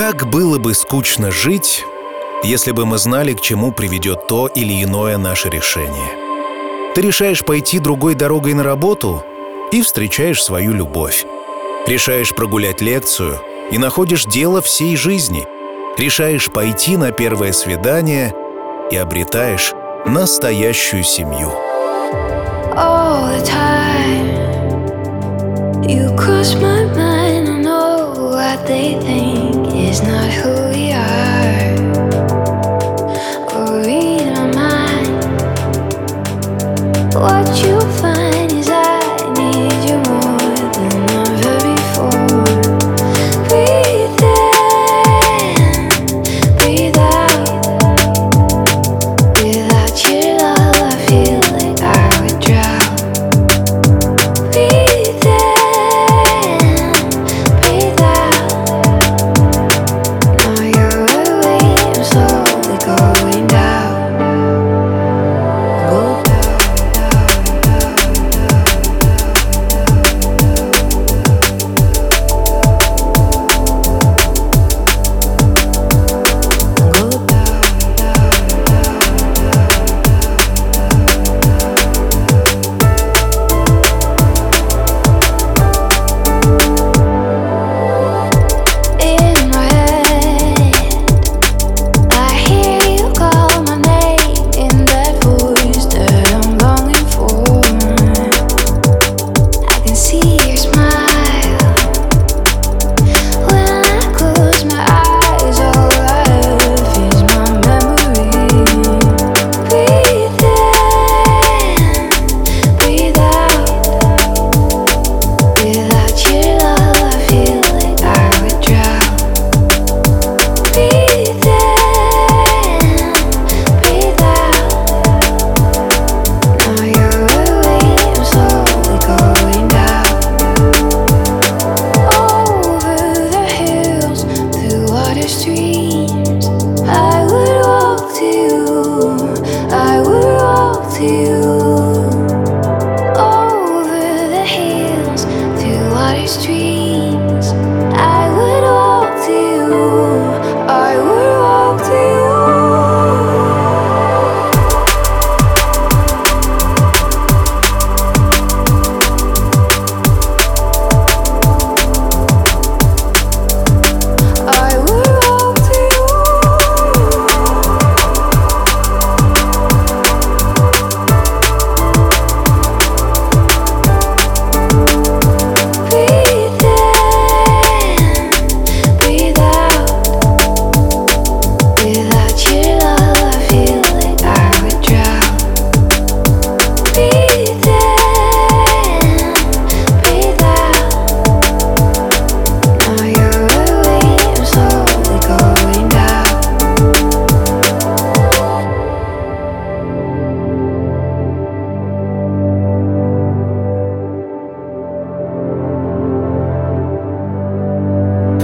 Как было бы скучно жить, если бы мы знали, к чему приведет то или иное наше решение. Ты решаешь пойти другой дорогой на работу и встречаешь свою любовь. Решаешь прогулять лекцию и находишь дело всей жизни. Решаешь пойти на первое свидание и обретаешь настоящую семью. All the time you cross my mind, I know what they think What you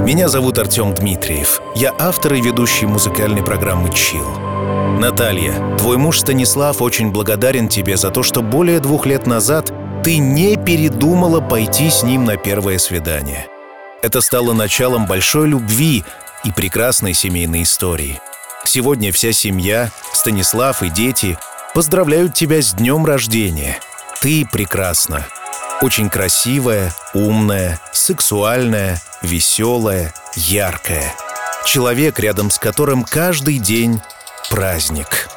Меня зовут Артем Дмитриев. Я автор и ведущий музыкальной программы «Чил». Наталья, твой муж Станислав очень благодарен тебе за то, что более двух лет назад ты не передумала пойти с ним на первое свидание. Это стало началом большой любви и прекрасной семейной истории. Сегодня вся семья, Станислав и дети поздравляют тебя с днем рождения. Ты прекрасна. Очень красивая, умная, сексуальная, веселая, яркая. Человек, рядом с которым каждый день праздник.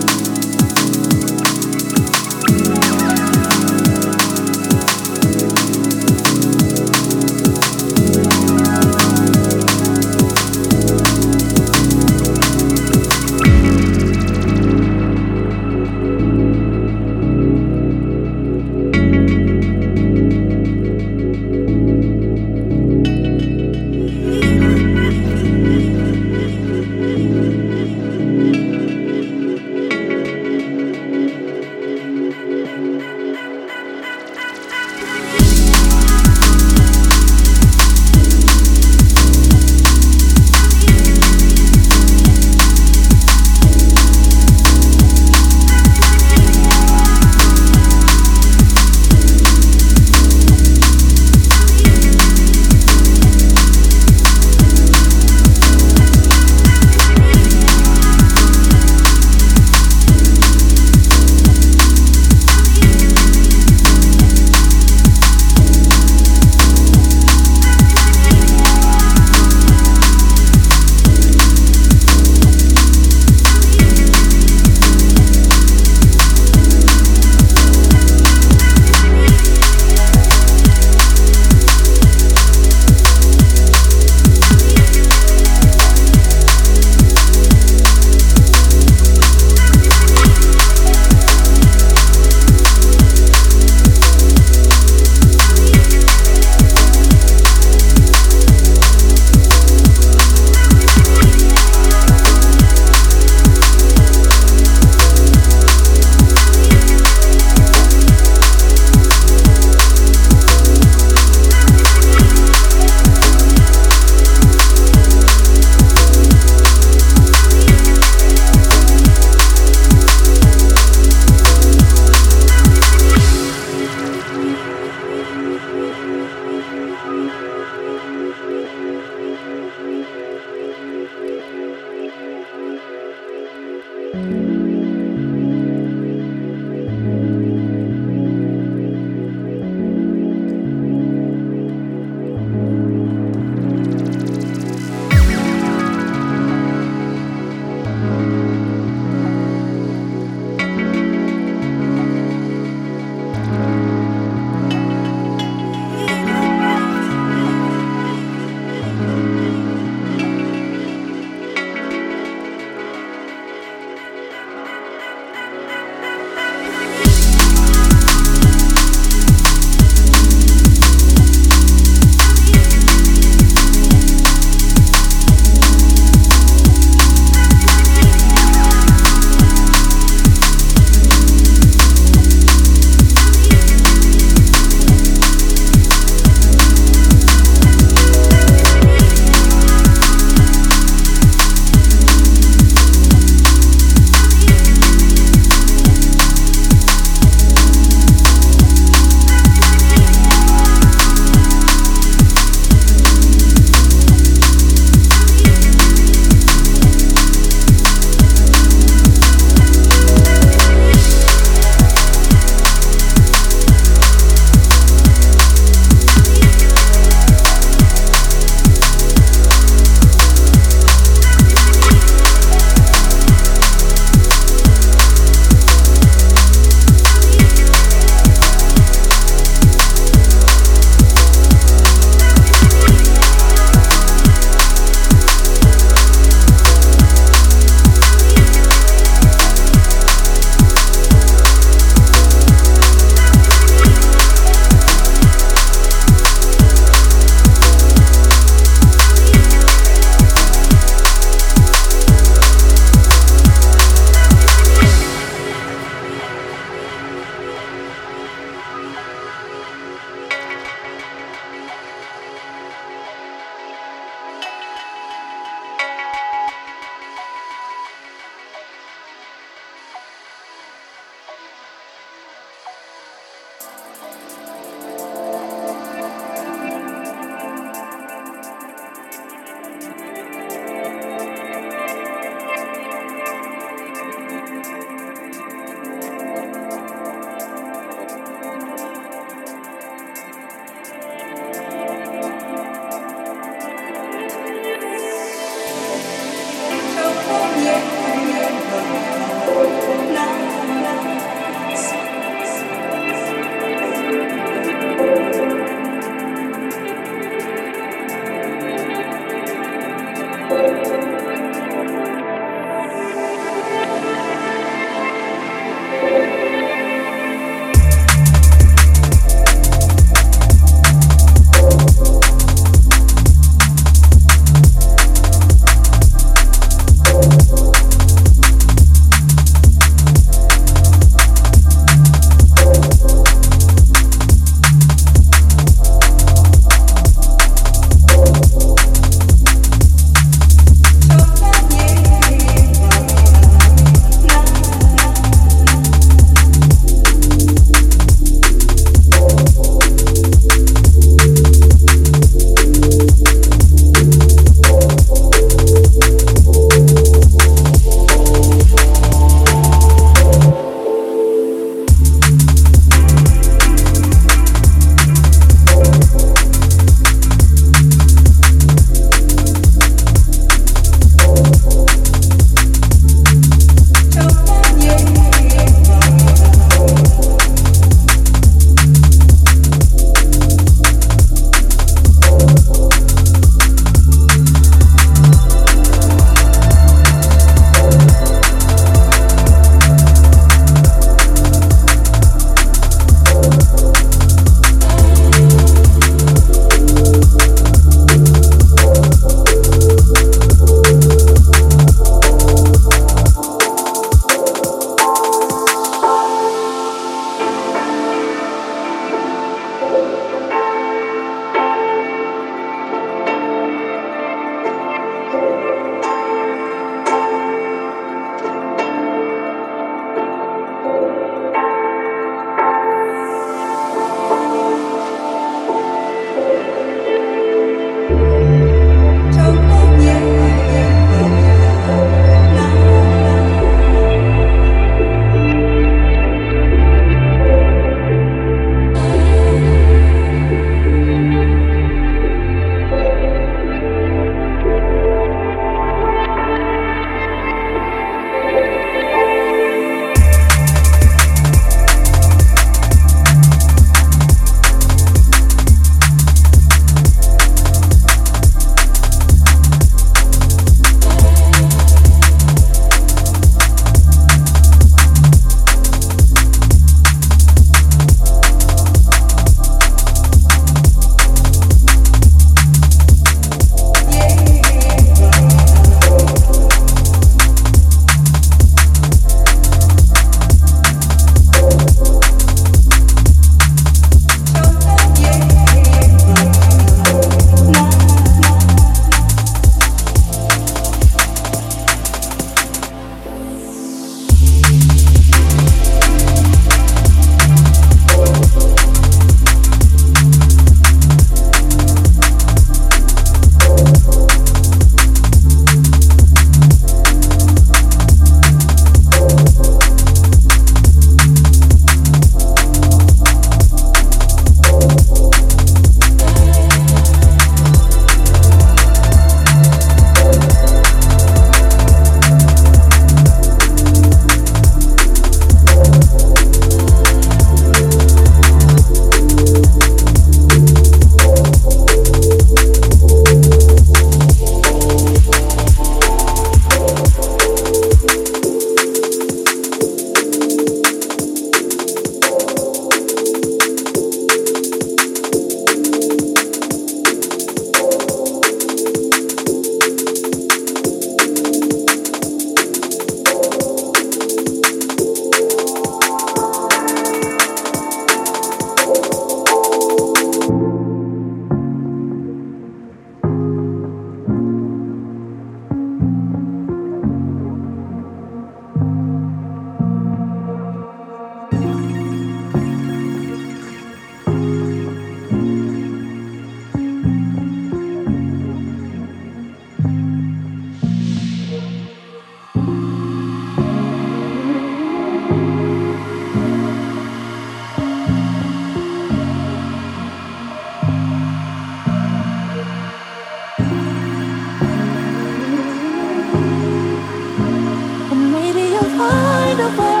away.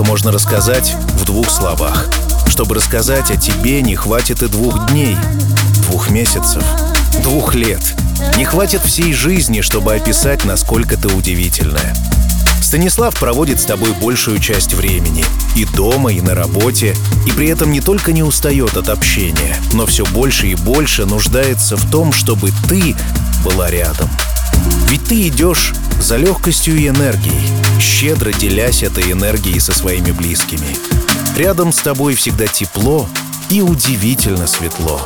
Наверное, о ком-то можно рассказать в двух словах. Чтобы рассказать о тебе, не хватит и двух дней, двух месяцев, двух лет. Не хватит всей жизни, чтобы описать, насколько ты удивительная. Станислав проводит с тобой большую часть времени. И дома, и на работе. И при этом не только не устает от общения, но все больше и больше нуждается в том, чтобы ты была рядом. Ведь ты идешь за легкостью и энергией, щедро делясь этой энергией со своими близкими. Рядом с тобой всегда тепло и удивительно светло.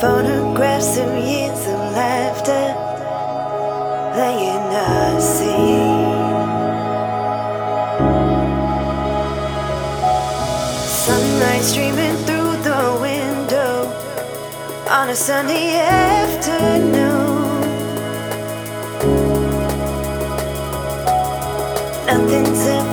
Photographs of years of laughter that you not see. Sunlight streaming through the window on a sunny afternoon. Nothing's ever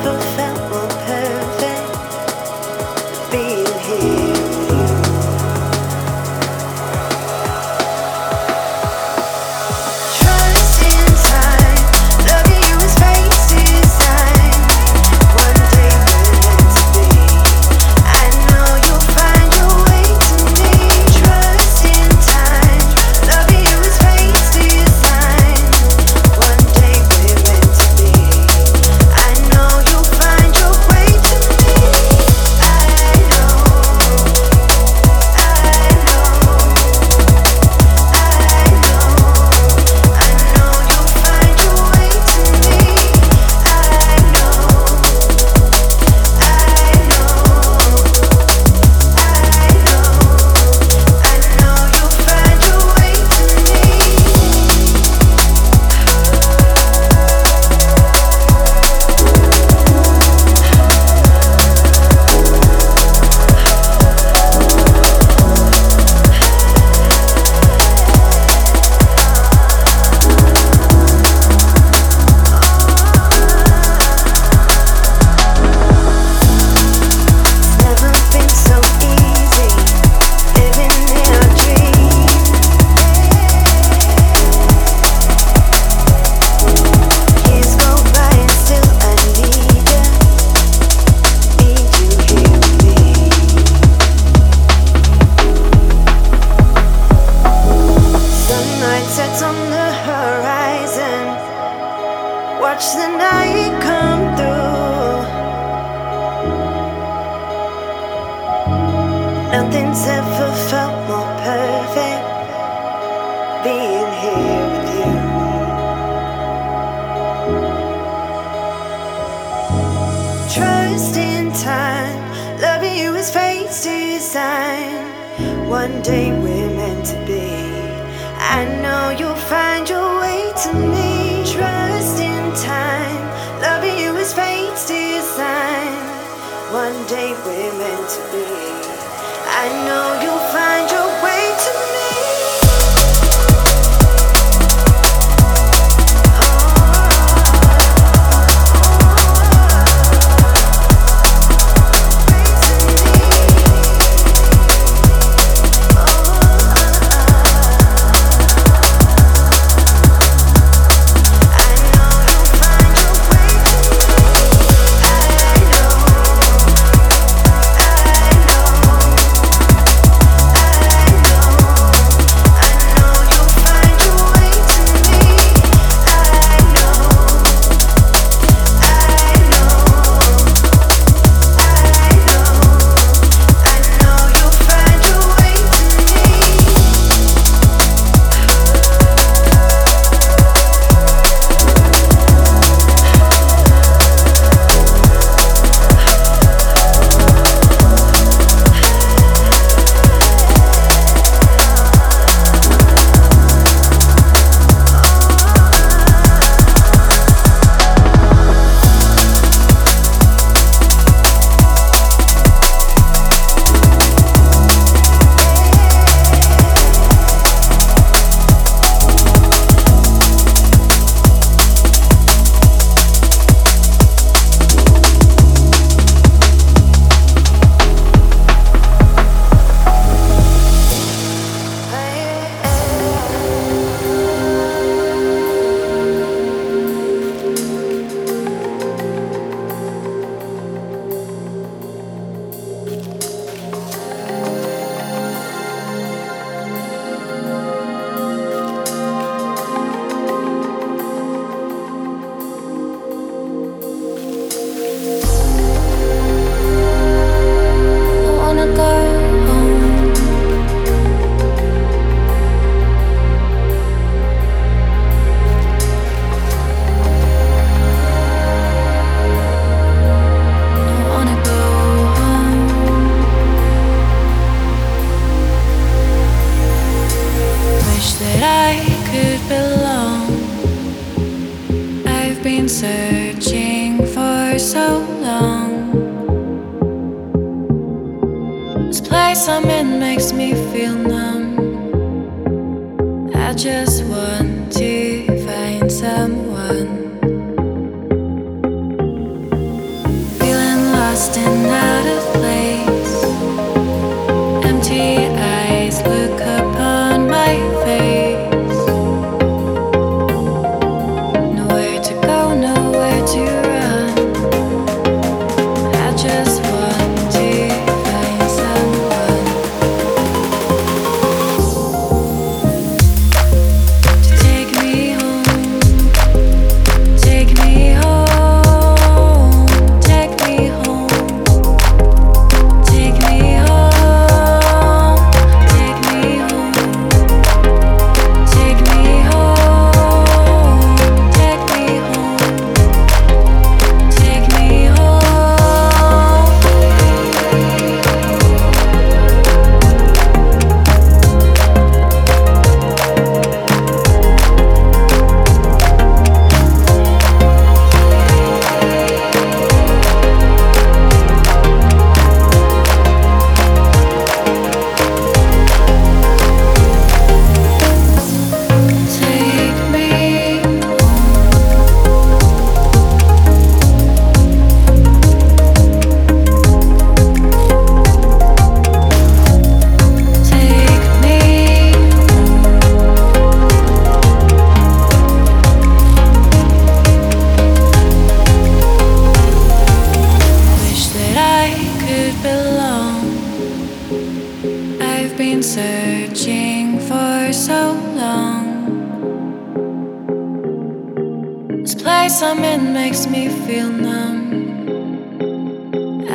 lost and out of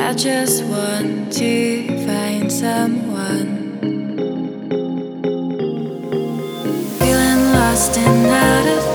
I just want to find someone. Feeling lost and out of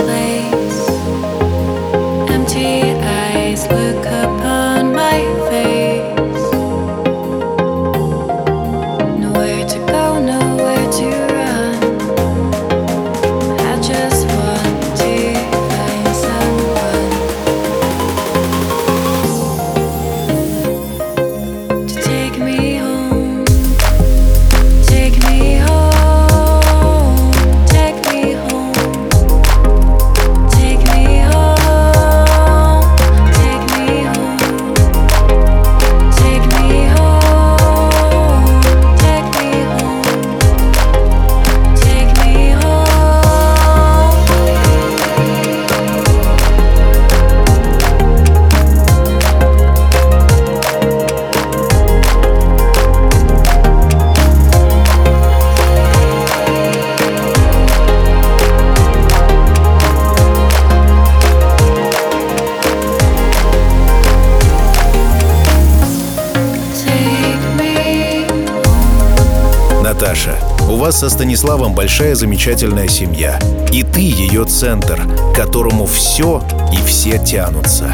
со Станиславом большая замечательная семья. И ты ее центр, к которому все и все тянутся.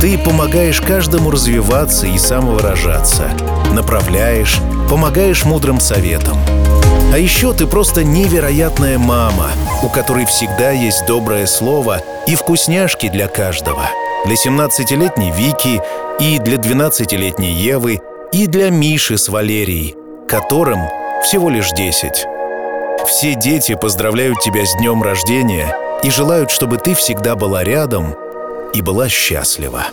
Ты помогаешь каждому развиваться и самовыражаться. Направляешь, помогаешь мудрым советам. А еще ты просто невероятная мама, у которой всегда есть доброе слово и вкусняшки для каждого. Для 17-летней Вики и для 12-летней Евы и для Миши с Валерией, которым всего лишь 10. Все дети поздравляют тебя с днем рождения и желают, чтобы ты всегда была рядом и была счастлива.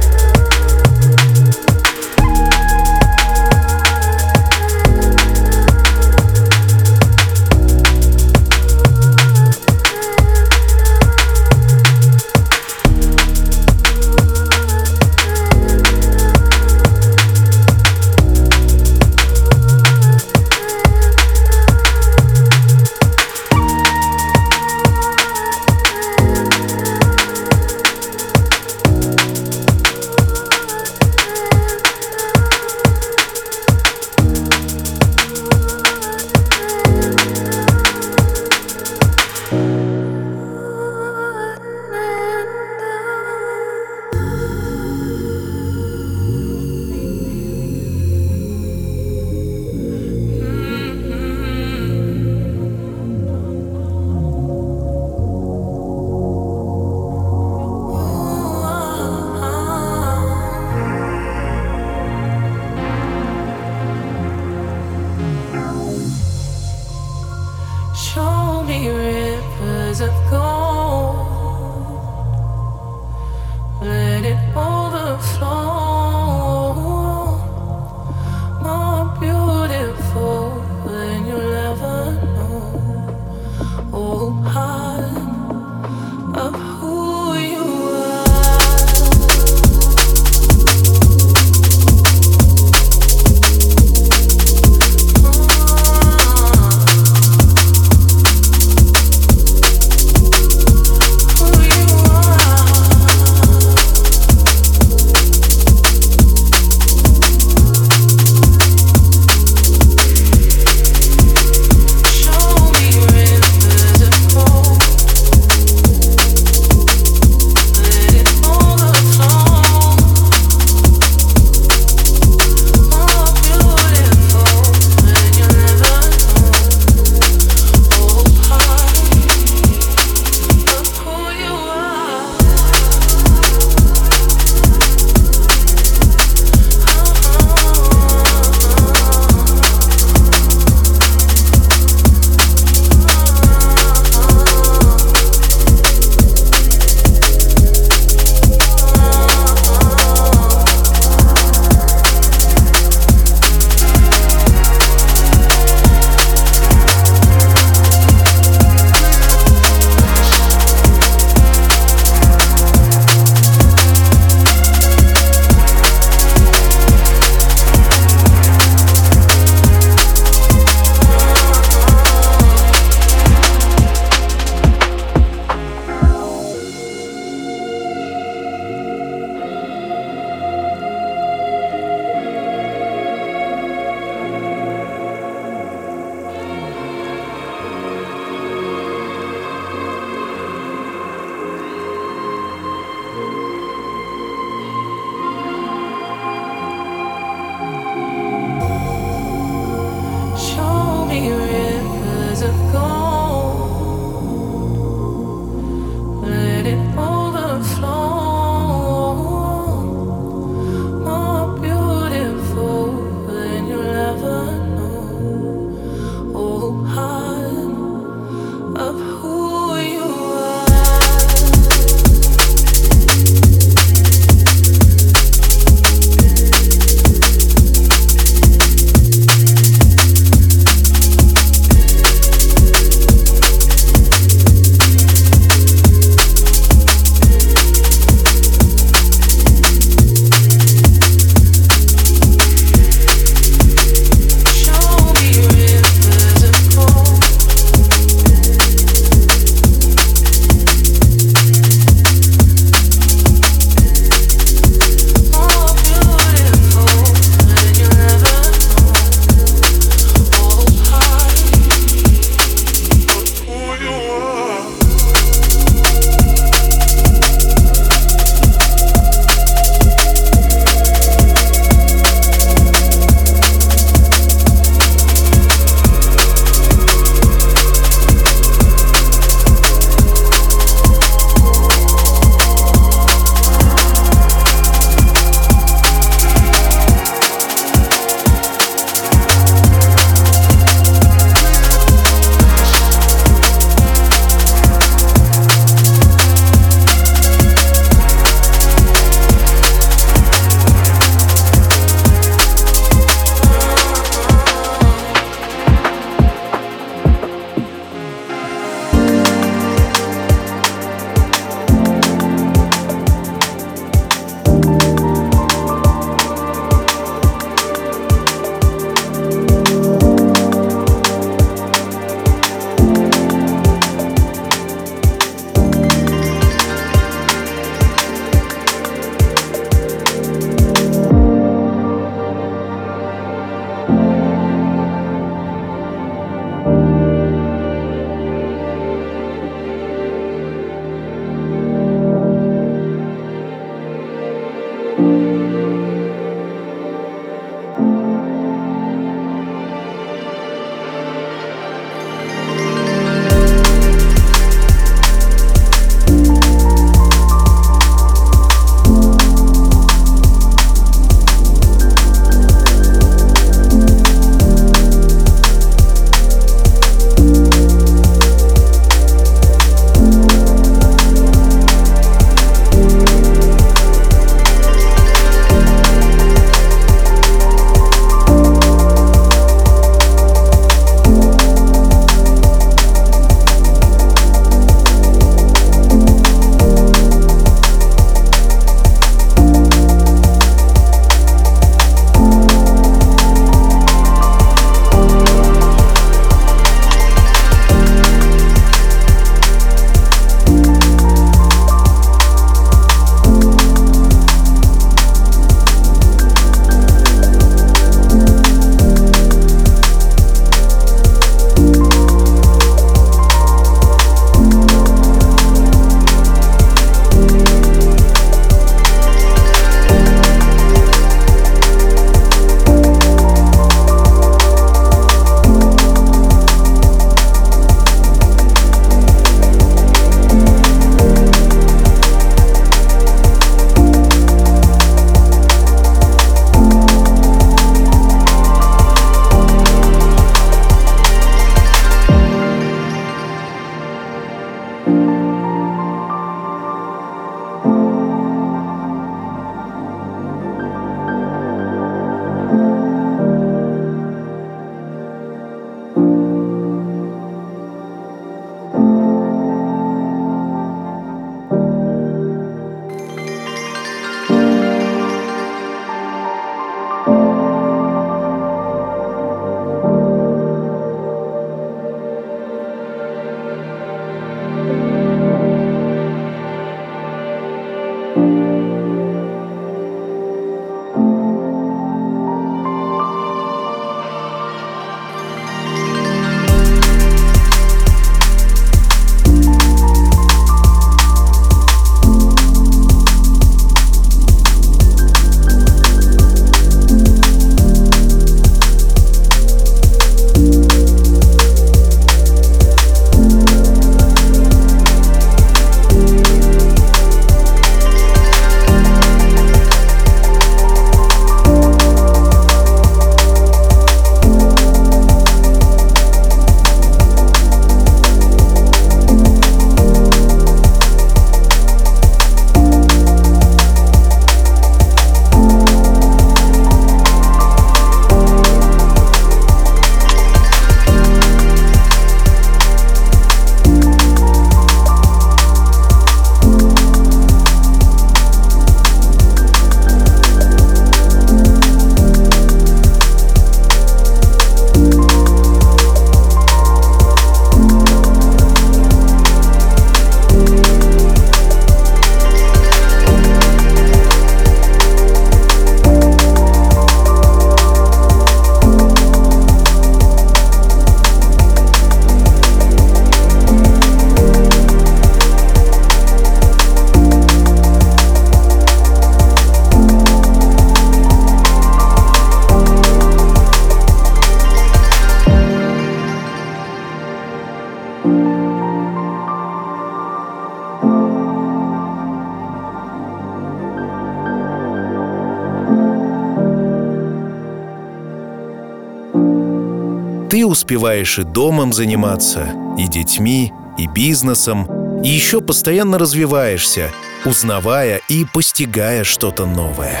Ты успеваешь и домом заниматься, и детьми, и бизнесом, и еще постоянно развиваешься, узнавая и постигая что-то новое.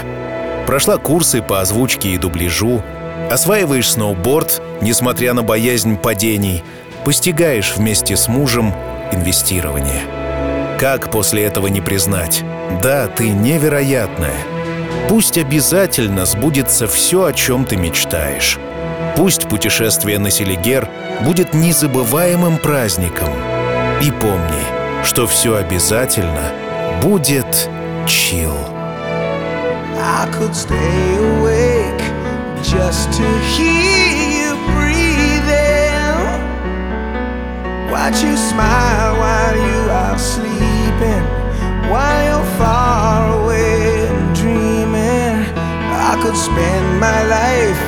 Прошла курсы по озвучке и дубляжу, осваиваешь сноуборд, несмотря на боязнь падений, постигаешь вместе с мужем инвестирование. Как после этого не признать? Да, ты невероятная. Пусть обязательно сбудется все, о чем ты мечтаешь. Пусть путешествие на Селигер будет незабываемым праздником. И помни, что все обязательно будет чил. I could stay awake just to hear you breathing. Watch you smile while you are sleeping, while you're far away and dreaming. I could spend my life